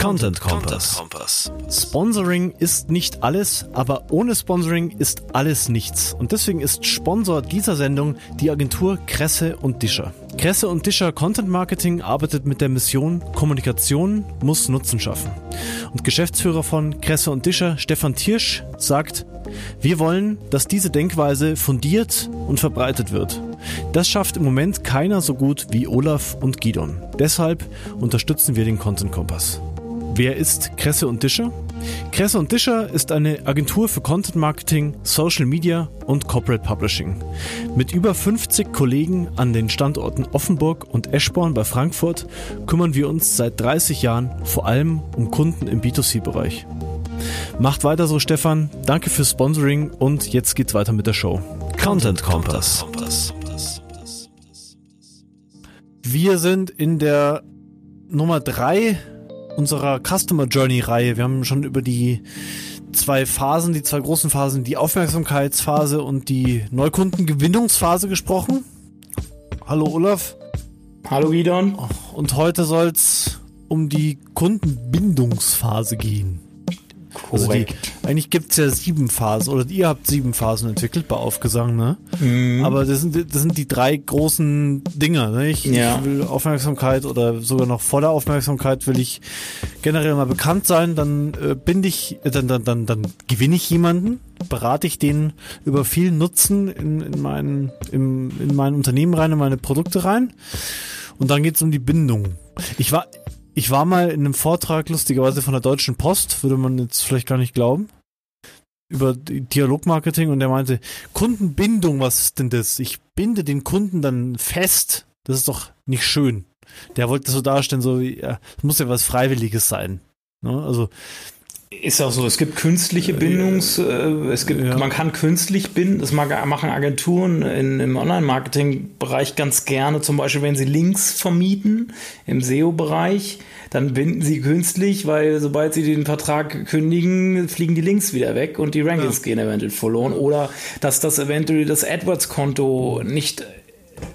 Content Kompass. Sponsoring ist nicht alles, aber ohne Sponsoring ist alles nichts. Und deswegen ist Sponsor dieser Sendung die Agentur Kresse und Discher. Kresse und Discher Content Marketing arbeitet mit der Mission Kommunikation muss Nutzen schaffen. Und Geschäftsführer von Kresse und Discher, Stefan Tiersch, sagt, wir wollen, dass diese Denkweise fundiert und verbreitet wird. Das schafft im Moment keiner so gut wie Olaf und Gidon. Deshalb unterstützen wir den Content Kompass. Wer ist Kresse und Discher? Kresse und Discher ist eine Agentur für Content Marketing, Social Media und Corporate Publishing. Mit über 50 Kollegen an den Standorten Offenburg und Eschborn bei Frankfurt kümmern wir uns seit 30 Jahren vor allem um Kunden im B2C-Bereich. Macht weiter so, Stefan. Danke fürs Sponsoring und jetzt geht's weiter mit der Show. Content Kompass. Wir sind in der Nummer 3 unserer Customer Journey Reihe. Wir haben schon über die zwei Phasen, die zwei großen Phasen, die Aufmerksamkeitsphase und die Neukundengewinnungsphase gesprochen. Hallo Olaf. Hallo Gidon. Und heute soll es um die Kundenbindungsphase gehen. Also die, eigentlich gibt's ja sieben Phasen, oder ihr habt sieben Phasen entwickelt bei Aufgesang, ne? Mhm. Aber das sind, das sind die drei großen Dinger, ne? Ich, ja. ich will Aufmerksamkeit oder sogar noch vor der Aufmerksamkeit will ich generell mal bekannt sein, dann äh, bin ich, äh, dann, dann, dann, dann gewinne ich jemanden, berate ich den über viel Nutzen in, in, mein, im, in mein Unternehmen rein, in meine Produkte rein. Und dann geht's um die Bindung. Ich war, ich war mal in einem Vortrag, lustigerweise von der Deutschen Post, würde man jetzt vielleicht gar nicht glauben, über Dialogmarketing und der meinte, Kundenbindung, was ist denn das? Ich binde den Kunden dann fest. Das ist doch nicht schön. Der wollte so darstellen, so, ja, es muss ja was Freiwilliges sein. Ne? Also, ist auch so, es gibt künstliche Bindungs, äh, es gibt, ja. man kann künstlich binden, das machen Agenturen in, im Online-Marketing-Bereich ganz gerne, zum Beispiel wenn sie Links vermieten im SEO-Bereich, dann binden sie künstlich, weil sobald sie den Vertrag kündigen, fliegen die Links wieder weg und die Rankings ja. gehen eventuell verloren oder dass das eventuell das AdWords-Konto nicht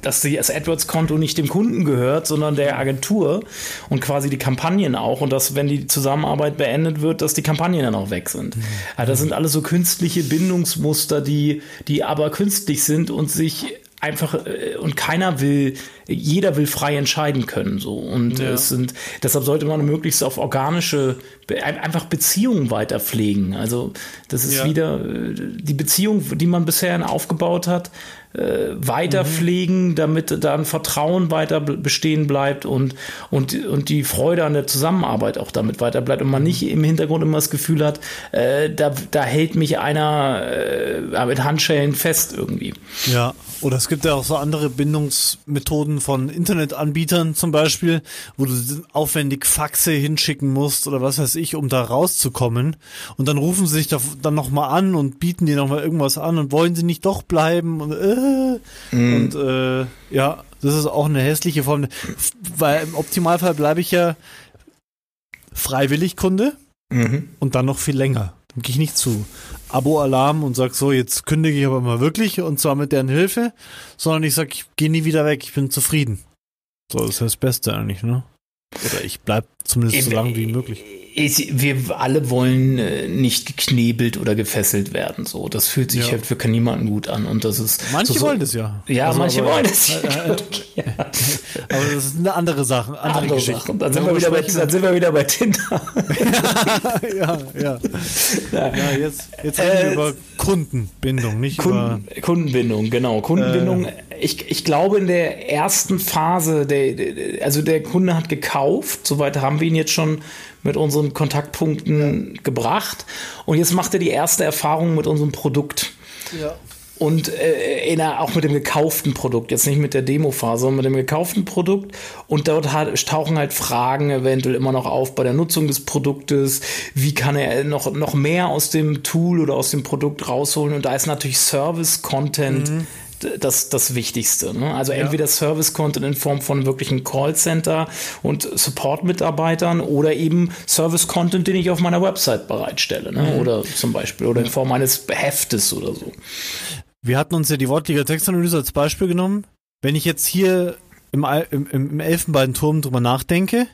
dass das AdWords-Konto nicht dem Kunden gehört, sondern der Agentur und quasi die Kampagnen auch und dass, wenn die Zusammenarbeit beendet wird, dass die Kampagnen dann auch weg sind. Mhm. Also das sind alles so künstliche Bindungsmuster, die, die aber künstlich sind und sich einfach äh, und keiner will, jeder will frei entscheiden können so und ja. es sind deshalb sollte man möglichst auf organische einfach Beziehungen weiter pflegen. Also das ist ja. wieder äh, die Beziehung, die man bisher aufgebaut hat, äh, weiter mhm. pflegen, damit da ein Vertrauen weiter bestehen bleibt und, und, und die Freude an der Zusammenarbeit auch damit weiter bleibt und man mhm. nicht im Hintergrund immer das Gefühl hat, äh, da, da hält mich einer äh, mit Handschellen fest irgendwie. Ja, oder es gibt ja auch so andere Bindungsmethoden von Internetanbietern zum Beispiel, wo du aufwendig Faxe hinschicken musst oder was weiß ich, um da rauszukommen. Und dann rufen sie sich da, dann nochmal an und bieten dir nochmal irgendwas an und wollen sie nicht doch bleiben und äh, mhm. Und äh, ja, das ist auch eine hässliche Form, weil im Optimalfall bleibe ich ja freiwillig Kunde mhm. und dann noch viel länger. Dann gehe ich nicht zu Abo-Alarm und sag so, jetzt kündige ich aber mal wirklich und zwar mit deren Hilfe, sondern ich sag, ich gehe nie wieder weg, ich bin zufrieden. So, das ist das Beste eigentlich, ne? Oder ich bleib zumindest so lange wie möglich ich, wir alle wollen äh, nicht geknebelt oder gefesselt werden. So, das fühlt sich ja. halt für niemanden gut an. Und das ist manche so, wollen das ja. Ja, also, manche aber, wollen das. Äh, äh, ja. aber das ist eine andere Sache, andere, andere Geschichte. Sache. Dann sind, wir wieder bei, dann sind wir wieder bei Tinder. ja, ja. Ja, jetzt, jetzt reden wir über Kundenbindung, nicht Kunden, über Kundenbindung, genau. Kundenbindung. Ich, ich glaube in der ersten Phase, der, also der Kunde hat gekauft. Soweit haben wir ihn jetzt schon mit unseren Kontaktpunkten ja. gebracht. Und jetzt macht er die erste Erfahrung mit unserem Produkt. Ja. Und äh, einer, auch mit dem gekauften Produkt, jetzt nicht mit der Demo-Phase, sondern mit dem gekauften Produkt. Und dort hat, tauchen halt Fragen eventuell immer noch auf bei der Nutzung des Produktes. Wie kann er noch, noch mehr aus dem Tool oder aus dem Produkt rausholen? Und da ist natürlich Service-Content mhm das, das Wichtigste. Ne? Also ja. entweder Service-Content in Form von wirklichen Callcenter und Support-Mitarbeitern oder eben Service-Content, den ich auf meiner Website bereitstelle. Ne? Mhm. Oder zum Beispiel, oder in Form eines Heftes oder so. Wir hatten uns ja die wortliche Textanalyse als Beispiel genommen. Wenn ich jetzt hier im, im, im Elfenbeinturm drüber nachdenke,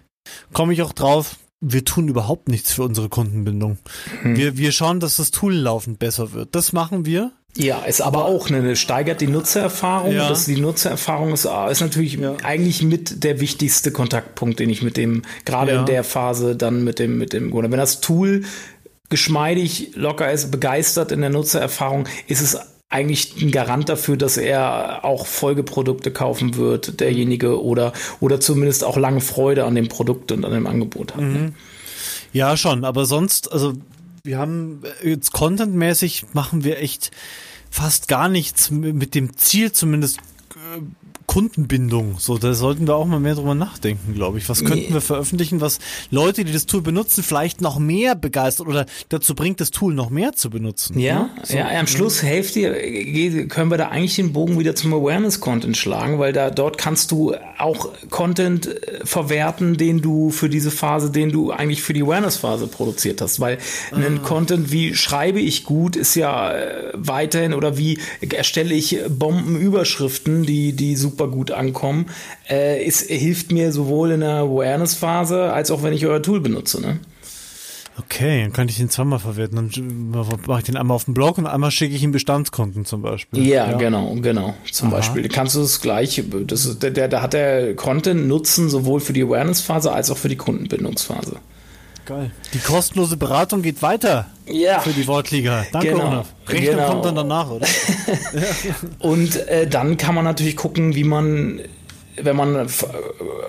komme ich auch drauf, wir tun überhaupt nichts für unsere Kundenbindung. Hm. Wir, wir schauen, dass das Tool laufend besser wird. Das machen wir. Ja, ist aber auch eine, steigert die Nutzererfahrung. Ja. Das, die Nutzererfahrung ist, ist natürlich ja. eigentlich mit der wichtigste Kontaktpunkt, den ich mit dem, gerade ja. in der Phase dann mit dem, mit dem, oder wenn das Tool geschmeidig, locker ist, begeistert in der Nutzererfahrung, ist es eigentlich ein Garant dafür, dass er auch Folgeprodukte kaufen wird, derjenige, oder, oder zumindest auch lange Freude an dem Produkt und an dem Angebot hat. Ne? Mhm. Ja, schon, aber sonst, also wir haben jetzt contentmäßig machen wir echt fast gar nichts mit dem Ziel zumindest äh, Kundenbindung. So, da sollten wir auch mal mehr drüber nachdenken, glaube ich. Was könnten wir veröffentlichen, was Leute, die das Tool benutzen, vielleicht noch mehr begeistert oder dazu bringt, das Tool noch mehr zu benutzen? Ja, ne? so. ja, am Schluss Hälfte können wir da eigentlich den Bogen wieder zum Awareness-Content schlagen, weil da dort kannst du auch Content äh, verwerten, den du für diese Phase, den du eigentlich für die Awareness-Phase produziert hast. Weil ah. ein Content wie schreibe ich gut ist ja äh, weiterhin oder wie erstelle ich Bombenüberschriften, die, die super super gut ankommen. Äh, es hilft mir sowohl in der Awareness-Phase als auch wenn ich euer Tool benutze. Ne? Okay, dann kann ich den zweimal verwerten. Dann mache ich den einmal auf dem Blog und einmal schicke ich ihm Bestandskonten zum Beispiel. Ja, ja. genau, genau. Zum Aha. Beispiel kannst du das gleich, das, der, der, da hat der Content Nutzen sowohl für die Awareness-Phase als auch für die Kundenbindungsphase. Geil. Die kostenlose Beratung geht weiter. Ja. Für die Wortliga. Danke, genau. Olaf. Rechnung genau. kommt dann danach, oder? Und äh, dann kann man natürlich gucken, wie man wenn man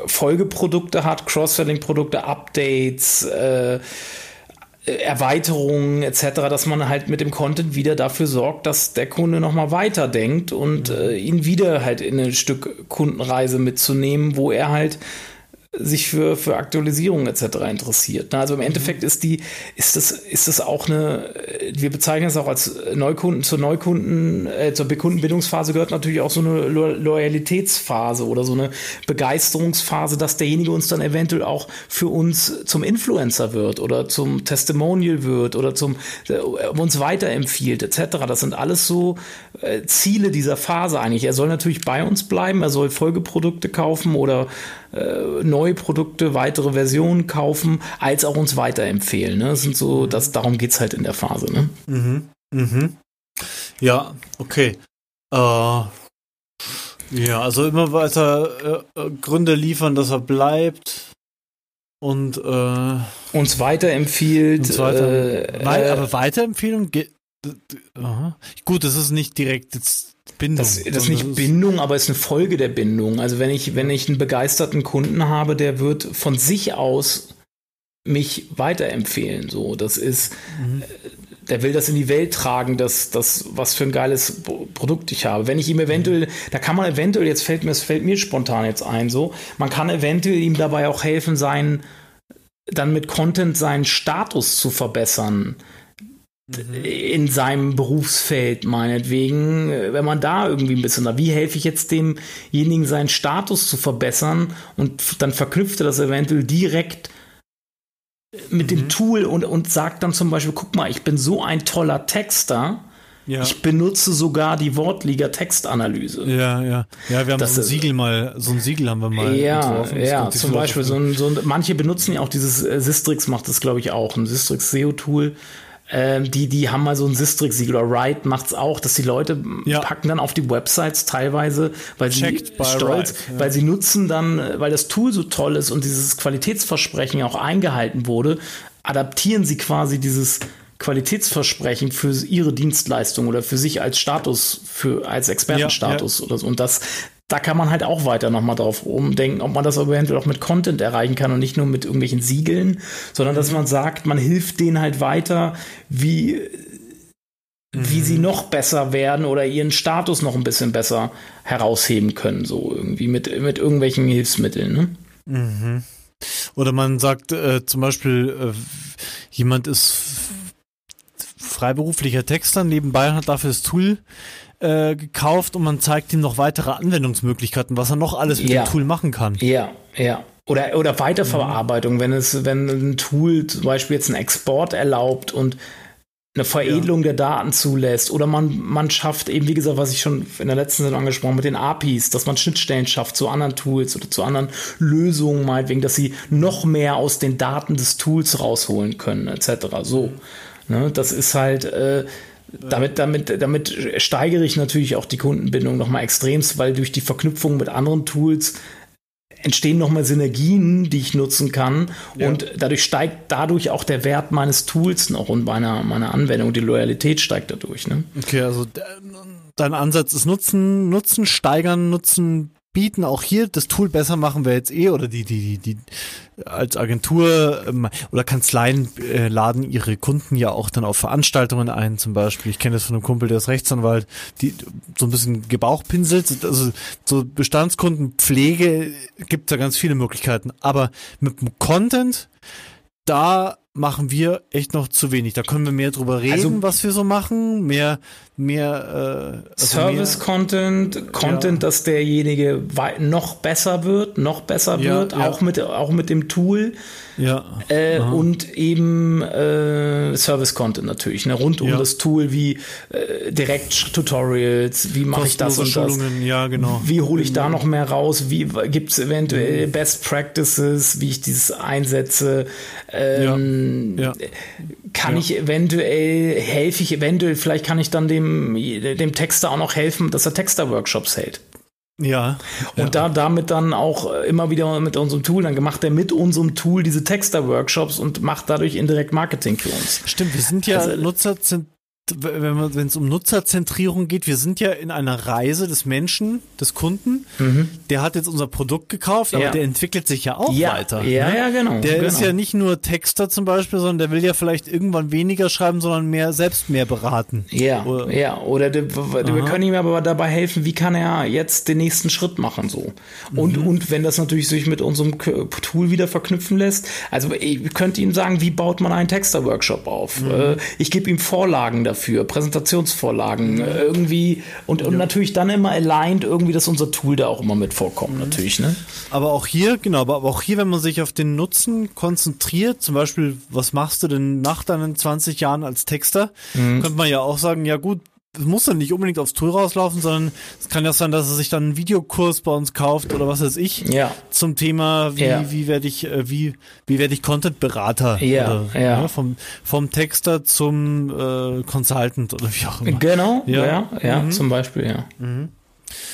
Folgeprodukte hat, Cross-Selling-Produkte, Updates, äh, Erweiterungen etc., dass man halt mit dem Content wieder dafür sorgt, dass der Kunde nochmal weiterdenkt und äh, ihn wieder halt in ein Stück Kundenreise mitzunehmen, wo er halt sich für, für Aktualisierung etc. interessiert. Also im Endeffekt ist die, ist das, ist das auch eine, wir bezeichnen es auch als Neukunden, zur Neukunden, äh, zur Kundenbindungsphase gehört natürlich auch so eine Lo Loyalitätsphase oder so eine Begeisterungsphase, dass derjenige uns dann eventuell auch für uns zum Influencer wird oder zum Testimonial wird oder zum äh, uns weiterempfiehlt etc. Das sind alles so äh, Ziele dieser Phase eigentlich. Er soll natürlich bei uns bleiben, er soll Folgeprodukte kaufen oder äh, neue Produkte, weitere Versionen kaufen, als auch uns weiterempfehlen. Ne? Das sind so, mhm. das, darum geht es halt in der Phase. Ne? Mhm. Mhm. Ja, okay. Äh, ja, also immer weiter äh, äh Gründe liefern, dass er bleibt und äh, uns weiterempfiehlt. Uns weiter, äh, aber Weiterempfehlung geht. Gut, das ist nicht direkt jetzt Bindung. Das, das ist nicht Bindung, aber es ist eine Folge der Bindung. Also wenn ich, wenn ich einen begeisterten Kunden habe, der wird von sich aus mich weiterempfehlen. So, das ist, mhm. Der will das in die Welt tragen, das, das, was für ein geiles Produkt ich habe. Wenn ich ihm eventuell, da kann man eventuell, jetzt fällt mir, es fällt mir spontan jetzt ein, so, man kann eventuell ihm dabei auch helfen, seinen, dann mit Content seinen Status zu verbessern. In seinem Berufsfeld meinetwegen, wenn man da irgendwie ein bisschen wie helfe ich jetzt demjenigen seinen Status zu verbessern? Und dann verknüpft er das eventuell direkt mit mhm. dem Tool und, und sagt dann zum Beispiel, guck mal, ich bin so ein toller Texter, ja. Ich benutze sogar die Wortliga Textanalyse. Ja, ja. Ja, wir haben das so ein Siegel mal, so ein Siegel haben wir mal ja, entworfen. Ja, zum Beispiel so ein, so ein, manche benutzen ja auch dieses äh, Sistrix macht das, glaube ich, auch, ein Sistrix SEO-Tool ähm, die, die haben mal so ein Sistrix-Siegel oder Write macht's auch, dass die Leute ja. packen dann auf die Websites teilweise, weil Checked sie stolz, right, ja. weil sie nutzen dann, weil das Tool so toll ist und dieses Qualitätsversprechen auch eingehalten wurde, adaptieren sie quasi dieses Qualitätsversprechen für ihre Dienstleistung oder für sich als Status, für als Expertenstatus ja, ja. oder so. Und das, da kann man halt auch weiter nochmal drauf umdenken, ob man das eventuell auch mit Content erreichen kann und nicht nur mit irgendwelchen Siegeln, sondern dass man sagt, man hilft denen halt weiter, wie, mhm. wie sie noch besser werden oder ihren Status noch ein bisschen besser herausheben können, so irgendwie mit, mit irgendwelchen Hilfsmitteln. Ne? Mhm. Oder man sagt äh, zum Beispiel, äh, jemand ist freiberuflicher Texter, nebenbei hat dafür das Tool äh, gekauft und man zeigt ihm noch weitere Anwendungsmöglichkeiten, was er noch alles mit ja. dem Tool machen kann. Ja, ja. Oder, oder Weiterverarbeitung, mhm. wenn es, wenn ein Tool zum Beispiel jetzt einen Export erlaubt und eine Veredelung ja. der Daten zulässt oder man, man schafft eben, wie gesagt, was ich schon in der letzten Sendung angesprochen mit den APIs, dass man Schnittstellen schafft zu anderen Tools oder zu anderen Lösungen, meinetwegen, dass sie noch mehr aus den Daten des Tools rausholen können, etc. So. Ne, das ist halt, äh, damit, damit, damit steigere ich natürlich auch die Kundenbindung nochmal extremst, weil durch die Verknüpfung mit anderen Tools entstehen nochmal Synergien, die ich nutzen kann. Ja. Und dadurch steigt dadurch auch der Wert meines Tools noch und meiner, meiner Anwendung. Die Loyalität steigt dadurch. Ne? Okay, also dein Ansatz ist Nutzen, Nutzen steigern, Nutzen bieten, auch hier das Tool besser machen wir jetzt eh oder die, die, die, die als Agentur ähm, oder Kanzleien äh, laden ihre Kunden ja auch dann auf Veranstaltungen ein, zum Beispiel. Ich kenne das von einem Kumpel, der ist Rechtsanwalt, die so ein bisschen gebauchpinselt. Also so Bestandskundenpflege gibt da ganz viele Möglichkeiten. Aber mit dem Content, da machen wir echt noch zu wenig. Da können wir mehr drüber reden, also, was wir so machen, mehr mehr äh, also Service-Content, Content, Content ja. dass derjenige noch besser wird, noch besser ja, wird, ja. auch mit auch mit dem Tool. Ja. Äh, und eben äh, Service-Content natürlich, ne, rund um das Tool wie äh, Direkt-Tutorials, wie mache ich das und das, ja, genau. wie hole ich da mhm. noch mehr raus, wie gibt es eventuell mhm. Best Practices, wie ich dieses einsetze, ähm, ja. kann ich eventuell, helfe ich eventuell, vielleicht kann ich dann dem dem, Texter auch noch helfen, dass er Texter-Workshops hält. Ja. Und ja. da damit dann auch immer wieder mit unserem Tool, dann macht er mit unserem Tool diese Texter-Workshops und macht dadurch indirekt Marketing für uns. Stimmt, wir sind ja also, Nutzer, wenn es um Nutzerzentrierung geht, wir sind ja in einer Reise des Menschen, des Kunden. Mhm. Der hat jetzt unser Produkt gekauft, aber ja. der entwickelt sich ja auch ja. weiter. Ja, ne? ja, genau. Der genau. ist ja nicht nur Texter zum Beispiel, sondern der will ja vielleicht irgendwann weniger schreiben, sondern mehr selbst mehr beraten. Ja, oder, ja. Oder de, wir können ihm aber dabei helfen, wie kann er jetzt den nächsten Schritt machen so. Und mhm. und wenn das natürlich sich mit unserem Tool wieder verknüpfen lässt, also ich könnte ihm sagen, wie baut man einen Texter-Workshop auf? Mhm. Äh, ich gebe ihm Vorlagen dafür dafür, Präsentationsvorlagen, mhm. irgendwie und, und ja. natürlich dann immer aligned irgendwie, dass unser Tool da auch immer mit vorkommt, mhm. natürlich, ne? Aber auch hier, genau, aber auch hier, wenn man sich auf den Nutzen konzentriert, zum Beispiel, was machst du denn nach deinen 20 Jahren als Texter, mhm. könnte man ja auch sagen, ja gut, es muss dann nicht unbedingt aufs Tool rauslaufen, sondern es kann ja sein, dass er sich dann einen Videokurs bei uns kauft oder was weiß ich ja. zum Thema, wie, ja. wie werde ich, äh, wie, wie werde ich Content-Berater? Ja, oder, ja. Ne, vom, vom Texter zum äh, Consultant oder wie auch immer. Genau, ja, ja, ja mhm. zum Beispiel, ja. Mhm.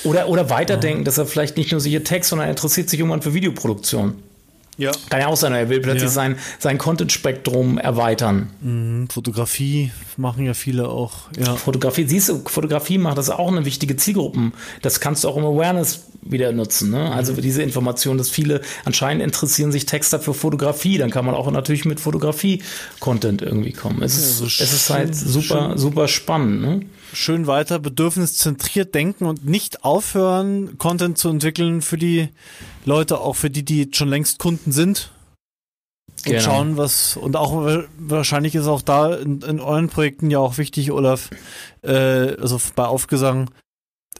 Oder, oder weiterdenken, dass er vielleicht nicht nur sich Text, sondern er interessiert sich irgendwann für Videoproduktion. Ja. Kann ja auch sein, er will plötzlich ja. sein, sein Content-Spektrum erweitern. Mhm, Fotografie machen ja viele auch. Ja. Fotografie, siehst du, Fotografie macht das auch eine wichtige Zielgruppen. Das kannst du auch im Awareness wieder nutzen. Ne? Also mhm. diese Information, dass viele anscheinend interessieren sich Texter für Fotografie, dann kann man auch natürlich mit Fotografie-Content irgendwie kommen. Es, ist, also es ist halt super, schön. super spannend. Ne? Schön weiter bedürfniszentriert denken und nicht aufhören, Content zu entwickeln für die Leute, auch für die, die schon längst Kunden sind. Und genau. schauen, was, und auch wahrscheinlich ist auch da in, in euren Projekten ja auch wichtig, Olaf, äh, also bei Aufgesang,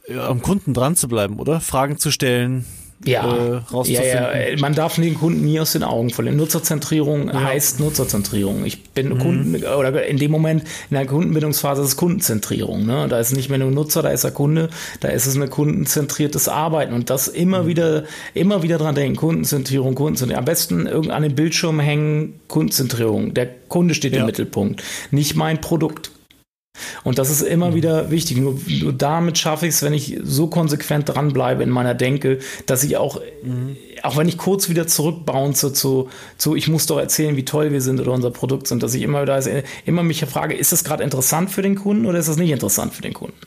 äh, am Kunden dran zu bleiben, oder? Fragen zu stellen, ja, äh, ja, ja, man darf den Kunden nie aus den Augen verlieren. Nutzerzentrierung ja. heißt Nutzerzentrierung. Ich bin mhm. Kunden oder in dem Moment in der Kundenbindungsphase ist es Kundenzentrierung. Ne? Da ist nicht mehr nur Nutzer, da ist der Kunde, da ist es ein kundenzentriertes Arbeiten und das immer mhm. wieder, immer wieder dran denken. Kundenzentrierung, Kundenzentrierung. Am besten an den Bildschirm hängen, Kundenzentrierung. Der Kunde steht im Mittelpunkt, nicht mein Produkt. Und das ist immer wieder wichtig. Nur, nur damit schaffe ich es, wenn ich so konsequent dranbleibe in meiner Denke, dass ich auch, mhm. auch wenn ich kurz wieder zurückbounce zu, zu, ich muss doch erzählen, wie toll wir sind oder unser Produkt sind, dass ich immer wieder immer mich frage, ist das gerade interessant für den Kunden oder ist das nicht interessant für den Kunden?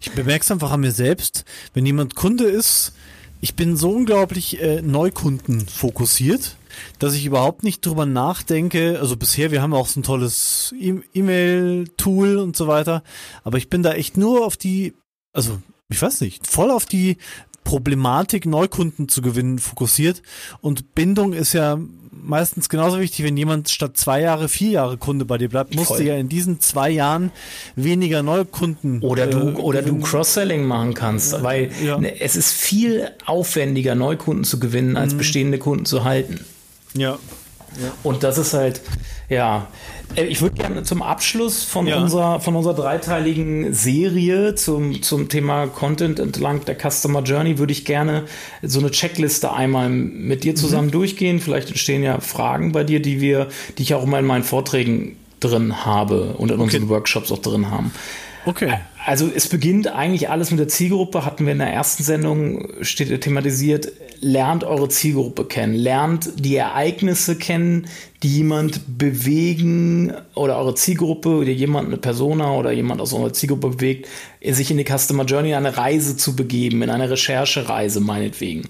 Ich bemerke es einfach an mir selbst, wenn jemand Kunde ist, ich bin so unglaublich äh, Neukunden fokussiert dass ich überhaupt nicht drüber nachdenke. Also bisher, wir haben auch so ein tolles e- E-Mail-Tool und so weiter. Aber ich bin da echt nur auf die, also ich weiß nicht, voll auf die Problematik, Neukunden zu gewinnen, fokussiert. Und Bindung ist ja meistens genauso wichtig, wenn jemand statt zwei Jahre vier Jahre Kunde bei dir bleibt, musst Voll. du ja in diesen zwei Jahren weniger Neukunden oder du äh, oder du Cross-Selling machen kannst, weil ja. es ist viel aufwendiger Neukunden zu gewinnen als mhm. bestehende Kunden zu halten. Ja. ja. Und das ist halt, Ja, äh, ich würde gerne zum Abschluss von, ja. unserer, von unserer dreiteiligen Serie zum, zum Thema Content entlang der Customer Journey, würde ich gerne so eine Checkliste einmal mit dir zusammen mhm. durchgehen. Vielleicht entstehen ja Fragen bei dir, die wir, die ich auch immer in meinen Vorträgen drin habe und in okay. unseren Workshops auch drin haben. Okay. Also es beginnt eigentlich alles mit der Zielgruppe, hatten wir in der ersten Sendung steht thematisiert, lernt eure Zielgruppe kennen, lernt die Ereignisse kennen, die jemand bewegen oder eure Zielgruppe oder jemand, eine Persona oder jemand aus eurer Zielgruppe bewegt, sich in die Customer Journey eine Reise zu begeben, in eine Recherchereise meinetwegen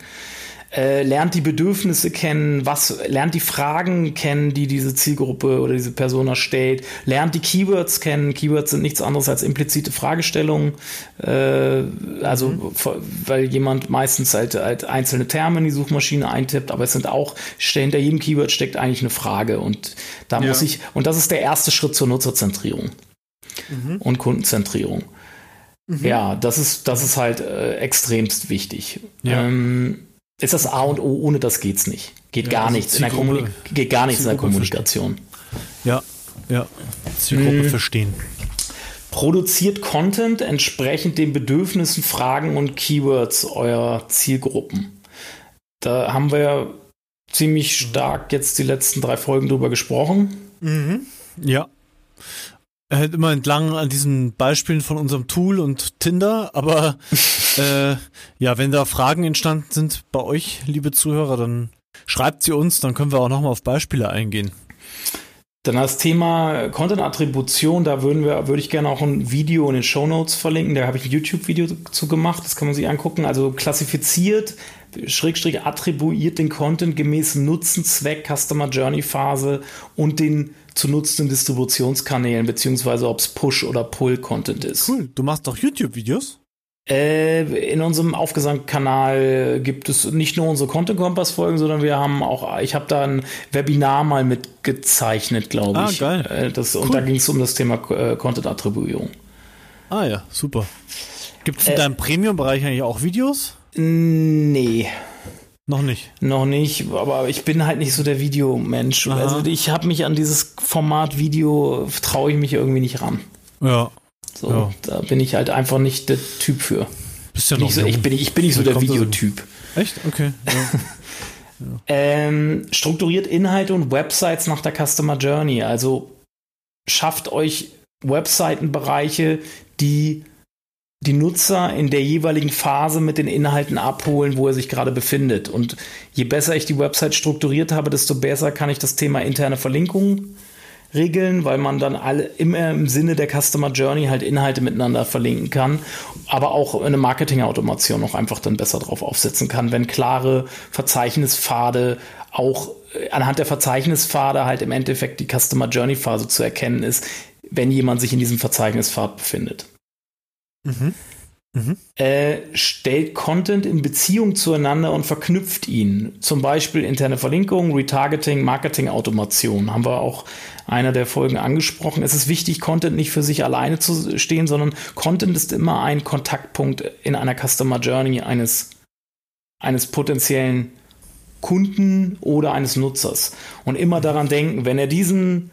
äh, lernt die Bedürfnisse kennen, was lernt die Fragen kennen, die diese Zielgruppe oder diese Persona stellt, lernt die Keywords kennen. Keywords sind nichts anderes als implizite Fragestellungen, äh, also mhm. weil jemand meistens halt, halt einzelne Terme in die Suchmaschine eintippt, aber es sind auch hinter jedem Keyword steckt eigentlich eine Frage und da ja. muss ich und das ist der erste Schritt zur Nutzerzentrierung mhm. und Kundenzentrierung. Mhm. Ja, das ist, das ist halt äh, extremst wichtig. Ja. Ähm, ist das A und O, ohne das geht's nicht. Geht ja, gar also nichts in der Kommunik geht gar nichts in der Kommunikation. Ja, ja. Zielgruppe hm. verstehen. Produziert Content entsprechend den Bedürfnissen, Fragen und Keywords eurer Zielgruppen. Da haben wir ziemlich stark jetzt die letzten drei Folgen drüber gesprochen. Mhm. Ja. Halt immer entlang an diesen Beispielen von unserem Tool und Tinder, aber äh, ja, wenn da Fragen entstanden sind bei euch, liebe Zuhörer, dann schreibt sie uns, dann können wir auch nochmal auf Beispiele eingehen. Dann das Thema Content-Attribution, da würden wir, würde ich gerne auch ein Video in den Show Notes verlinken. Da habe ich ein YouTube-Video zu gemacht, das kann man sich angucken. Also klassifiziert, Schrägstrich attribuiert den Content gemäß Nutzen, Zweck, Customer Journey Phase und den zu nutzenden Distributionskanälen, beziehungsweise ob es Push- oder Pull-Content ist. Cool, du machst doch YouTube-Videos? Äh, in unserem Aufgesang-Kanal gibt es nicht nur unsere Content Kompass Folgen, sondern wir haben auch, ich habe da ein Webinar mal mitgezeichnet, glaube ah, ich. Ah, geil. Äh, das, cool. Und da ging es um das Thema äh, Content Attribuierung. Ah ja, super. Gibt es in äh, deinem Premium-Bereich eigentlich auch Videos? Nee. Noch nicht. Noch nicht, aber ich bin halt nicht so der Videomensch. Aha. Also ich habe mich an dieses Format Video, traue ich mich irgendwie nicht ran. Ja. So, ja. da bin ich halt einfach nicht der Typ für. Bist ja noch so, ich, bin, ich bin nicht so der Videotyp. Echt? Okay. Ja. ja. Ähm, strukturiert Inhalte und Websites nach der Customer Journey. Also schafft euch Webseitenbereiche, die die Nutzer in der jeweiligen Phase mit den Inhalten abholen, wo er sich gerade befindet. Und je besser ich die Website strukturiert habe, desto besser kann ich das Thema interne Verlinkungen regeln, weil man dann alle immer im Sinne der Customer Journey halt Inhalte miteinander verlinken kann, aber auch eine Marketing-Automation noch einfach dann besser drauf aufsetzen kann, wenn klare Verzeichnispfade auch äh, anhand der Verzeichnispfade halt im Endeffekt die Customer Journey Phase zu erkennen ist, wenn jemand sich in diesem Verzeichnispfad befindet. Mhm. Mhm. Äh, stellt Content in Beziehung zueinander und verknüpft ihn. Zum Beispiel interne Verlinkung, Retargeting, Marketing-Automation. Haben wir auch einer der Folgen angesprochen. Es ist wichtig, Content nicht für sich alleine zu stehen, sondern Content ist immer ein Kontaktpunkt in einer Customer Journey eines, eines potenziellen Kunden oder eines Nutzers. Und immer daran denken, wenn er diesen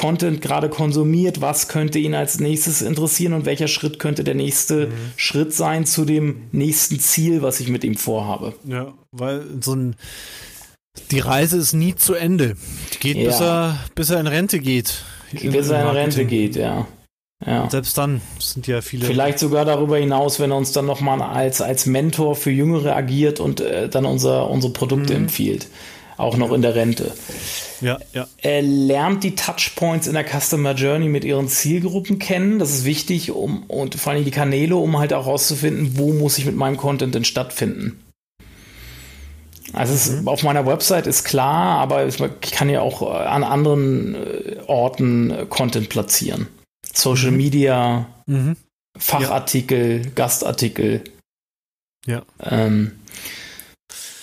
Content gerade konsumiert, was könnte ihn als nächstes interessieren und welcher Schritt könnte der nächste mhm. Schritt sein zu dem nächsten Ziel, was ich mit ihm vorhabe. Ja, weil so ein die Reise ist nie zu Ende. Die geht, ja. bis, er, bis er in Rente geht. Bis er in Rente geht, ja. ja. Selbst dann sind ja viele. Vielleicht sogar darüber hinaus, wenn er uns dann nochmal als, als Mentor für Jüngere agiert und äh, dann unser, unsere Produkte mhm. empfiehlt auch noch in der Rente. Ja, ja. Er lernt die Touchpoints in der Customer Journey mit ihren Zielgruppen kennen. Das ist wichtig, um und vor allem die Kanäle, um halt auch herauszufinden, wo muss ich mit meinem Content denn stattfinden. Also mhm. ist, auf meiner Website ist klar, aber ich kann ja auch an anderen äh, Orten äh, Content platzieren. Social mhm. Media, mhm. Fachartikel, ja. Gastartikel. Ja. Ähm,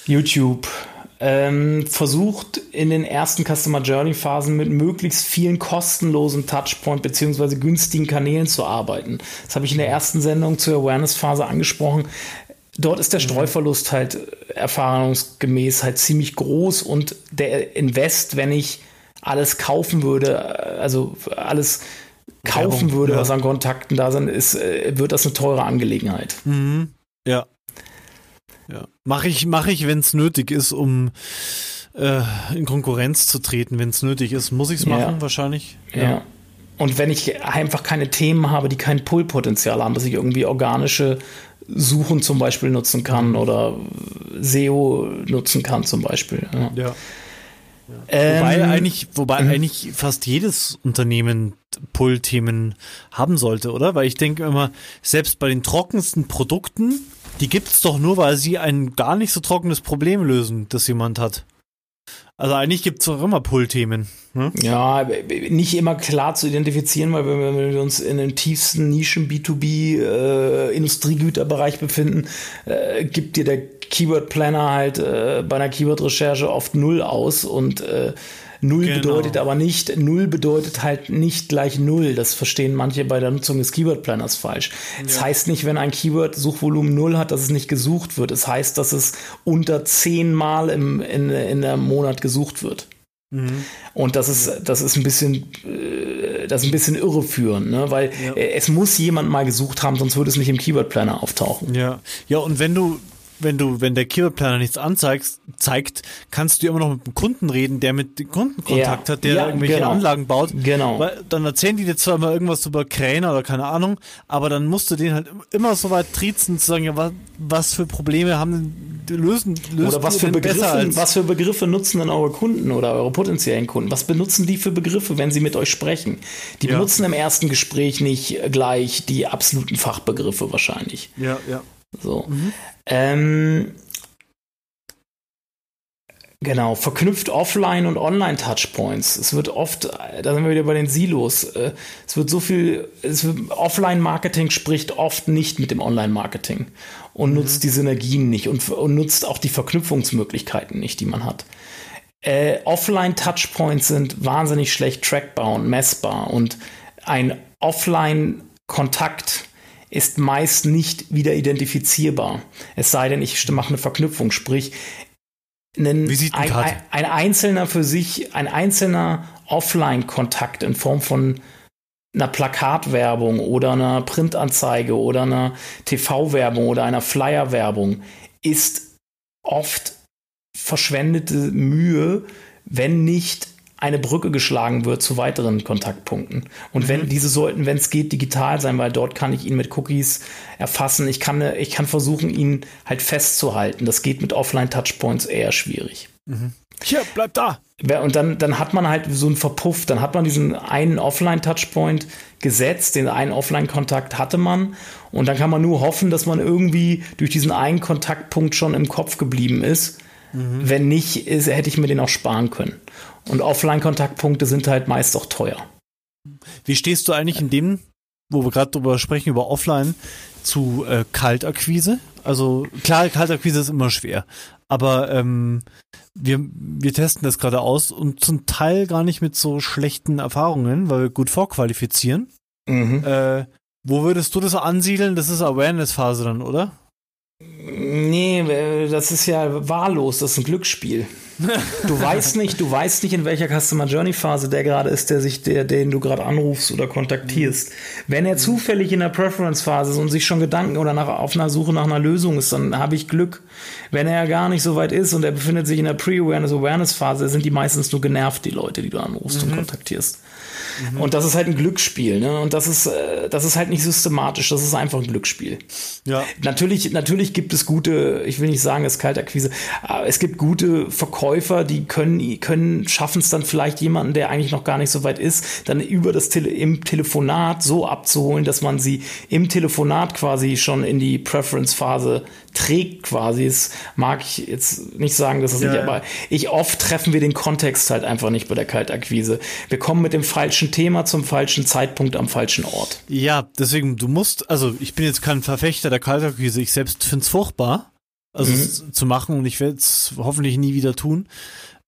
YouTube, ähm, versucht in den ersten Customer Journey Phasen mit möglichst vielen kostenlosen Touchpoint beziehungsweise günstigen Kanälen zu arbeiten. Das habe ich in der ersten Sendung zur Awareness Phase angesprochen. Dort ist der mhm. Streuverlust halt erfahrungsgemäß halt ziemlich groß und der Invest, wenn ich alles kaufen würde, also alles kaufen würde, ja. was an Kontakten da sind, ist, äh, wird das eine teure Angelegenheit. Mhm. Ja. Ja. Mache ich, mach ich wenn es nötig ist, um äh, in Konkurrenz zu treten, wenn es nötig ist. Muss ich es machen, ja. wahrscheinlich. Ja. ja. Und wenn ich einfach keine Themen habe, die kein Pull-Potenzial haben, dass ich irgendwie organische Suchen zum Beispiel nutzen kann mhm. oder SEO nutzen kann zum Beispiel. Ja. ja. Ähm, wobei eigentlich, wobei mhm. eigentlich fast jedes Unternehmen Pull-Themen haben sollte, oder? Weil ich denke immer, selbst bei den trockensten Produkten, die gibt es doch nur, weil sie ein gar nicht so trockenes Problem lösen, das jemand hat. Also eigentlich gibt es doch immer Pull-Themen. Ne? Ja, nicht immer klar zu identifizieren, weil wenn wir uns in den tiefsten Nischen B2B äh, befinden, äh, gibt dir der Keyword Planner halt äh, bei einer Keyword-Recherche oft null aus und äh, Null genau. bedeutet aber nicht, Null bedeutet halt nicht gleich Null. Das verstehen manche bei der Nutzung des Keyword Planners falsch. Es ja. das heißt nicht, wenn ein Keyword Suchvolumen Null hat, dass es nicht gesucht wird. Es das heißt, dass es unter zehnmal im, in, in der Monat gesucht wird. Mhm. Und das ist, das ist ein bisschen, äh, das ist ein bisschen irreführend, ne? weil ja. es muss jemand mal gesucht haben, sonst würde es nicht im Keyword Planner auftauchen. Ja, ja, und wenn du, wenn du, wenn der Keyword Planner nichts anzeigt, zeigt, kannst du immer noch mit dem Kunden reden, der mit dem Kunden Kontakt ja. hat, der ja, irgendwelche genau. Anlagen baut. Genau. Weil dann erzählen die dir zwar immer irgendwas über Kräne oder keine Ahnung, aber dann musst du den halt immer so weit triezen zu sagen, ja, was, was für Probleme haben denn, lösen, lösen Oder was für Begriffe, was für Begriffe nutzen denn eure Kunden oder eure potenziellen Kunden? Was benutzen die für Begriffe, wenn sie mit euch sprechen? Die ja. benutzen im ersten Gespräch nicht gleich die absoluten Fachbegriffe wahrscheinlich. Ja, ja. So. Mhm. Ähm, Genau, verknüpft Offline- und Online-Touchpoints. Es wird oft, da sind wir wieder bei den Silos, äh, es wird so viel, Offline-Marketing spricht oft nicht mit dem Online-Marketing und mhm. nutzt die Synergien nicht und, und, nutzt auch die Verknüpfungsmöglichkeiten nicht, die man hat. Äh, Offline-Touchpoints sind wahnsinnig schlecht trackbar und messbar und ein Offline-Kontakt ist meist nicht wieder identifizierbar. Es sei denn, ich mache eine Verknüpfung, sprich, ein, ein, ein, einzelner für sich, ein einzelner Offline-Kontakt in Form von einer Plakatwerbung oder einer Printanzeige oder einer TV-Werbung oder einer Flyer-Werbung ist oft verschwendete Mühe, wenn nicht eine Brücke geschlagen wird zu weiteren Kontaktpunkten. Und mhm. wenn diese sollten, wenn es geht, digital sein, weil dort kann ich ihn mit Cookies erfassen. Ich kann, ich kann versuchen, ihn halt festzuhalten. Das geht mit Offline-Touchpoints eher schwierig. Mhm. Hier, bleib da. Und dann, dann hat man halt so einen Verpuff, dann hat man diesen einen Offline-Touchpoint gesetzt, den einen Offline-Kontakt hatte man. Und dann kann man nur hoffen, dass man irgendwie durch diesen einen Kontaktpunkt schon im Kopf geblieben ist. Mhm. Wenn nicht, ist, hätte ich mir den auch sparen können. Und Offline-Kontaktpunkte sind halt meist auch teuer. Wie stehst du eigentlich in dem, wo wir gerade drüber sprechen, über Offline, zu äh, Kaltakquise? Also klar, Kaltakquise ist immer schwer, aber ähm, wir, wir testen das gerade aus und zum Teil gar nicht mit so schlechten Erfahrungen, weil wir gut vorqualifizieren. Mhm. Äh, wo würdest du das ansiedeln? Das ist Awareness-Phase dann, oder? Nee, äh, das ist ja wahllos, das ist ein Glücksspiel. Du weißt nicht, du weißt nicht, in welcher Customer Journey Phase der gerade ist, der sich, der, den du gerade anrufst oder kontaktierst. Wenn er zufällig in der Preference Phase ist und sich schon Gedanken oder nach, auf einer Suche nach einer Lösung ist, dann habe ich Glück. Wenn er gar nicht so weit ist und er befindet sich in der Pre-Awareness Awareness Phase, sind die meistens nur genervt, die Leute, die du anrufst mhm. und kontaktierst. Mhm. Und das ist halt ein Glücksspiel, ne? Und das ist, äh, das ist halt nicht systematisch, das ist einfach ein Glücksspiel. Ja. Natürlich, natürlich gibt es gute, ich will nicht sagen, es ist Kaltakquise, aber es gibt gute Verkäufer, die können, können, schaffen es dann vielleicht jemanden, der eigentlich noch gar nicht so weit ist, dann über das Tele im Telefonat so abzuholen, dass man sie im Telefonat quasi schon in die Preference-Phase trägt quasi. Es mag ich jetzt nicht sagen, dass es ja, nicht, aber ich oft treffen wir den Kontext halt einfach nicht bei der Kaltakquise. Wir kommen mit dem falschen Thema zum falschen Zeitpunkt am falschen Ort. Ja, deswegen, du musst, also ich bin jetzt kein Verfechter der Kaltakquise, ich selbst finde es furchtbar, also mhm. zu machen und ich werde es hoffentlich nie wieder tun.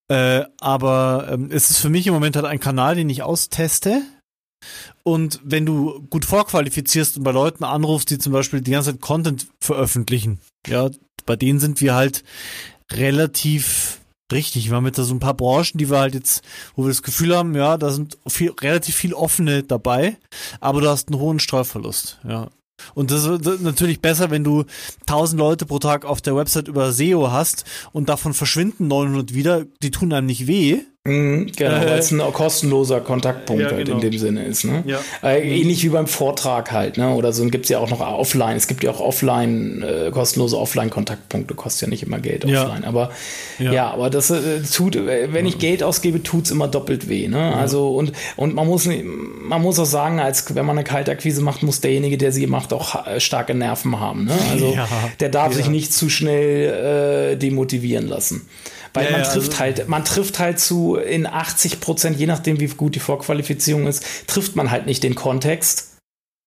Äh, aber ähm, es ist für mich im Moment halt ein Kanal, den ich austeste und wenn du gut vorqualifizierst und bei Leuten anrufst, die zum Beispiel die ganze Zeit Content veröffentlichen, ja, bei denen sind wir halt relativ Richtig, wir haben jetzt so ein paar Branchen, die wir halt jetzt, wo wir das Gefühl haben, ja, da sind viel, relativ viel offene dabei, aber du hast einen hohen Streuverlust, ja. Und das ist natürlich besser, wenn du 1000 Leute pro Tag auf der Website über SEO hast und davon verschwinden 900 wieder, die tun einem nicht weh, Mhm, genau, äh, weil es ein kostenloser Kontaktpunkt ja, halt genau. in dem Sinne ist. Ne? Ja. Äh, ähnlich wie beim Vortrag halt, ne? Oder so gibt es ja auch noch offline. Es gibt ja auch offline, äh, kostenlose Offline-Kontaktpunkte, kostet ja nicht immer Geld offline. Aber ja, ja aber das äh, tut, wenn ich Geld ausgebe, tut es immer doppelt weh. Ne? Also und, und man muss man muss auch sagen, als wenn man eine Kaltakquise macht, muss derjenige, der sie macht, auch starke Nerven haben. Ne? Also der darf sich nicht zu schnell demotivieren lassen. Weil ja, man ja, trifft also halt, man trifft halt zu in 80 Prozent, je nachdem wie gut die Vorqualifizierung ist, trifft man halt nicht den Kontext.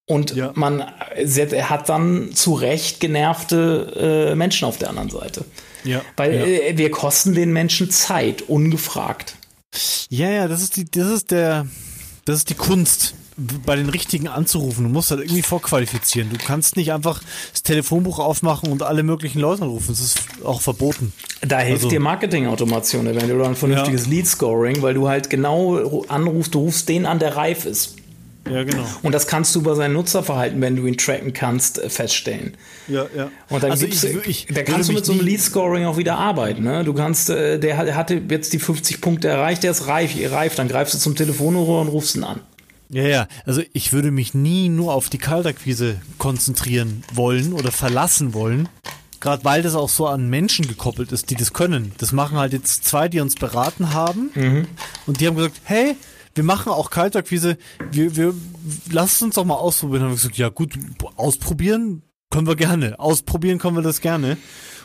Und ja. man hat dann zu Recht genervte äh, Menschen auf der anderen Seite. Ja. Weil äh, wir kosten den Menschen Zeit, ungefragt. Ja, ja, das ist die, das ist der, das ist die Kunst bei den richtigen anzurufen. Du musst halt irgendwie vorqualifizieren. Du kannst nicht einfach das Telefonbuch aufmachen und alle möglichen Leute anrufen. Das ist auch verboten. Da hilft also, dir Marketing-Automation eventuell oder ein vernünftiges ja. Lead-Scoring, weil du halt genau anrufst, du rufst den an, der reif ist. Ja, genau. Und das kannst du über sein Nutzerverhalten, wenn du ihn tracken kannst, äh, feststellen. Ja, ja. Und dann also ich, ich, da kannst du mit so einem Lead-Scoring auch wieder arbeiten. Ne? Du kannst, äh, der hatte jetzt die 50 Punkte erreicht, der ist reif, reif, dann greifst du zum Telefonrohr und rufst ihn an. Ja, ja, also ich würde mich nie nur auf die Kaltakquise konzentrieren wollen oder verlassen wollen. Gerade weil das auch so an Menschen gekoppelt ist, die das können. Das machen halt jetzt zwei, die uns beraten haben. Mhm. Und die haben gesagt, hey, wir machen auch Kaltakquise, wir, wir lasst uns doch mal ausprobieren. Haben wir gesagt, ja gut, ausprobieren können wir gerne. Ausprobieren können wir das gerne.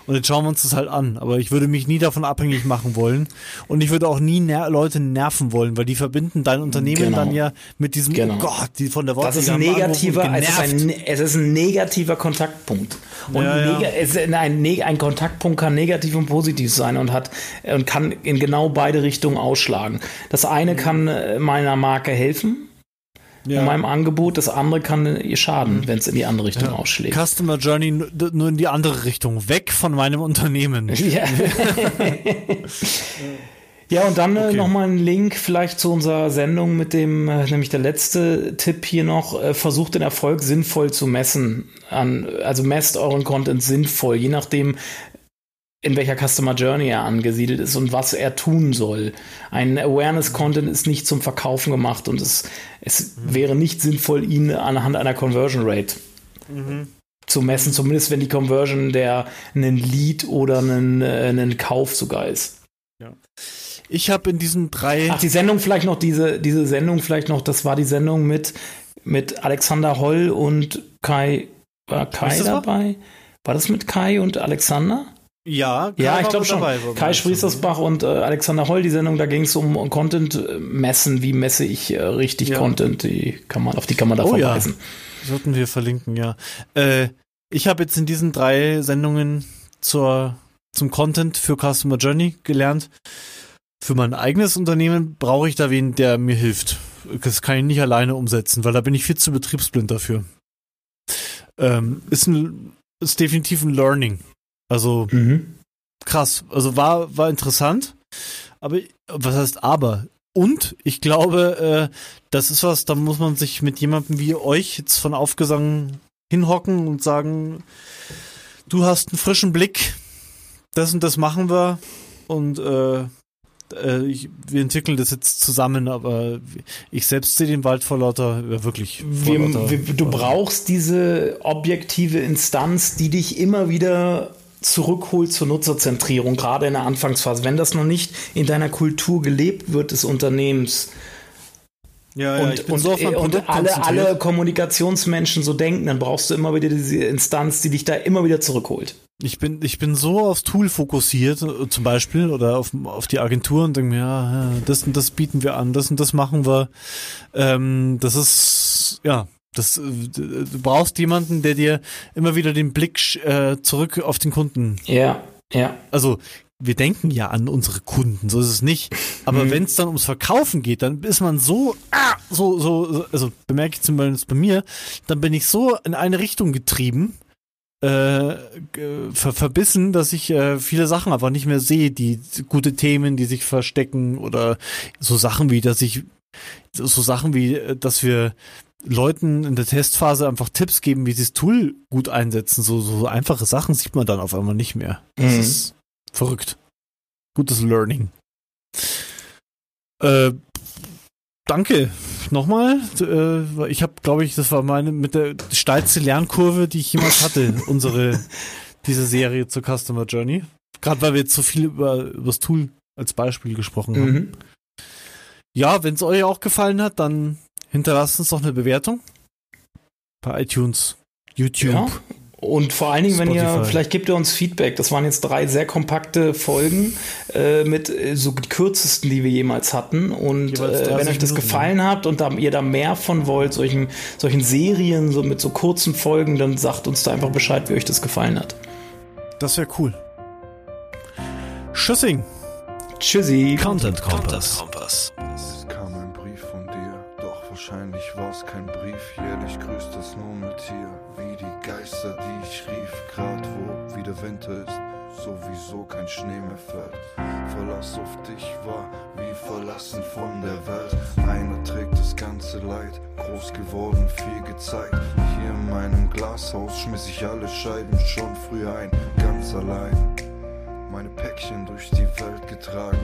Und jetzt schauen wir uns das halt an. Aber ich würde mich nie davon abhängig machen wollen. Und ich würde auch nie ner Leute nerven wollen, weil die verbinden dein Unternehmen genau. dann ja mit diesem, genau. oh Gott, die von der Worte. Das ist ein negativer, es ist ein, es ist ein negativer Kontaktpunkt. Und ja, ja. Es ein, ein, ein Kontaktpunkt kann negativ und positiv sein und hat, und kann in genau beide Richtungen ausschlagen. Das eine kann äh, meiner Marke helfen ja. in meinem Angebot. Das andere kann ihr schaden, wenn es in die andere Richtung ja. ausschlägt. Customer Journey nur in die andere Richtung, weg von meinem Unternehmen. Ja. Ja, und dann äh, okay. nochmal ein Link vielleicht zu unserer Sendung mit dem, äh, nämlich der letzte Tipp hier noch, äh, versucht den Erfolg sinnvoll zu messen. An, also messt euren Content sinnvoll, je nachdem, in welcher Customer Journey er angesiedelt ist und was er tun soll. Ein Awareness-Content ist nicht zum Verkaufen gemacht und es, es mhm. wäre nicht sinnvoll, ihn anhand einer Conversion Rate mhm. zu messen, zumindest wenn die Conversion der einen Lead oder einen, äh, einen Kauf sogar ist. Ja. Ich habe in diesen drei. Ach, die Sendung vielleicht noch, diese, diese Sendung vielleicht noch, das war die Sendung mit, mit Alexander Holl und Kai. War Kai dabei? War das mit Kai und Alexander? Ja, Kai ja, ich glaube schon. Dabei, Kai Spriesersbach und äh, Alexander Holl, die Sendung, da ging es um Content äh, messen. Wie messe ich äh, richtig ja. Content? Die kann man, auf die kann man da oh, verweisen. Ja. Sollten wir verlinken, ja. Äh, ich habe jetzt in diesen drei Sendungen zur, zum Content für Customer Journey gelernt. Für mein eigenes Unternehmen brauche ich da wen, der mir hilft. Das kann ich nicht alleine umsetzen, weil da bin ich viel zu betriebsblind dafür. Ähm, ist, ein, ist definitiv ein Learning. Also mhm. krass. Also war, war interessant. Aber was heißt aber? Und ich glaube, äh, das ist was, da muss man sich mit jemandem wie euch jetzt von Aufgesang hinhocken und sagen, du hast einen frischen Blick, das und das machen wir und äh, äh, ich, wir entwickeln das jetzt zusammen, aber ich selbst sehe den Wald vor lauter, ja, wirklich. Vor wir, lauter, wir, du brauchst diese objektive Instanz, die dich immer wieder zurückholt zur Nutzerzentrierung, gerade in der Anfangsphase. Wenn das noch nicht in deiner Kultur gelebt wird des Unternehmens, ja, ja, und, und, so und alle, alle Kommunikationsmenschen so denken, dann brauchst du immer wieder diese Instanz, die dich da immer wieder zurückholt. Ich bin, ich bin so aufs Tool fokussiert, zum Beispiel, oder auf, auf die Agentur und denke mir, ja, das und das bieten wir an, das und das machen wir. Ähm, das ist, ja, das, äh, du brauchst jemanden, der dir immer wieder den Blick äh, zurück auf den Kunden. Ja, ja. Also wir denken ja an unsere Kunden, so ist es nicht. Aber mhm. wenn es dann ums Verkaufen geht, dann ist man so, ah, so, so, also bemerke ich zumindest bei mir, dann bin ich so in eine Richtung getrieben, äh, ver verbissen, dass ich äh, viele Sachen einfach nicht mehr sehe, die gute Themen, die sich verstecken oder so Sachen wie, dass ich so Sachen wie, äh, dass wir Leuten in der Testphase einfach Tipps geben, wie sie das Tool gut einsetzen. So, so einfache Sachen sieht man dann auf einmal nicht mehr. Das mhm. ist verrückt. Gutes Learning. Äh, danke nochmal. Äh, ich habe, glaube ich, das war meine mit der steilste Lernkurve, die ich jemals hatte, unsere diese Serie zur Customer Journey. Gerade weil wir jetzt so viel über, über das Tool als Beispiel gesprochen haben. Mhm. Ja, wenn es euch auch gefallen hat, dann hinterlasst uns doch eine Bewertung bei iTunes, YouTube. Ja. Und vor allen Dingen, Spotify. wenn ihr, vielleicht gebt ihr uns Feedback. Das waren jetzt drei sehr kompakte Folgen äh, mit äh, so kürzesten, die wir jemals hatten. Und äh, wenn euch das gefallen hat und da, ihr da mehr von wollt, solchen, solchen Serien, so mit so kurzen Folgen, dann sagt uns da einfach Bescheid, wie euch das gefallen hat. Das wäre cool. Tschüssing. Tschüssi. Content Kompass. Kompass. Wahrscheinlich war es kein Brief. Jährlich grüßt das dir, wie die Geister, die ich rief. Grad wo wieder Winter ist, sowieso kein Schnee mehr fällt. Verlass auf dich war wie verlassen von der Welt. Einer trägt das ganze Leid, groß geworden, viel gezeigt. Hier in meinem Glashaus schmiss ich alle Scheiben schon früh ein, ganz allein meine Päckchen durch die Welt getragen,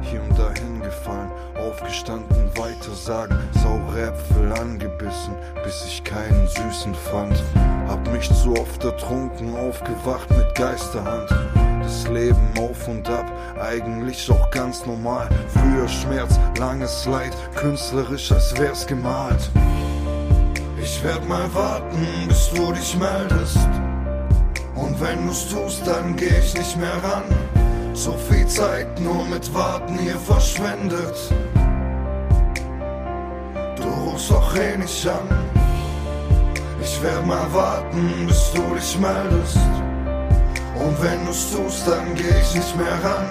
hier und dahin gefallen, aufgestanden, weiter sagen, saure Äpfel angebissen, bis ich keinen süßen fand. Hab mich zu oft ertrunken, aufgewacht mit Geisterhand. Das Leben auf und ab, eigentlich auch ganz normal. Früher Schmerz, langes Leid, künstlerisch, als wär's gemalt. Ich werd mal warten, bis du dich meldest. Und wenn du's tust, dann geh ich nicht mehr ran. So viel Zeit nur mit Warten hier verschwendet. Du rufst doch eh nicht an. Ich werd mal warten, bis du dich meldest. Und wenn du's tust, dann geh ich nicht mehr ran.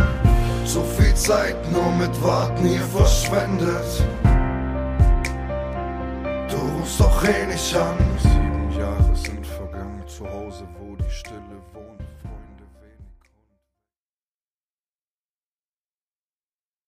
So viel Zeit nur mit Warten hier verschwendet. Du rufst doch eh nicht an.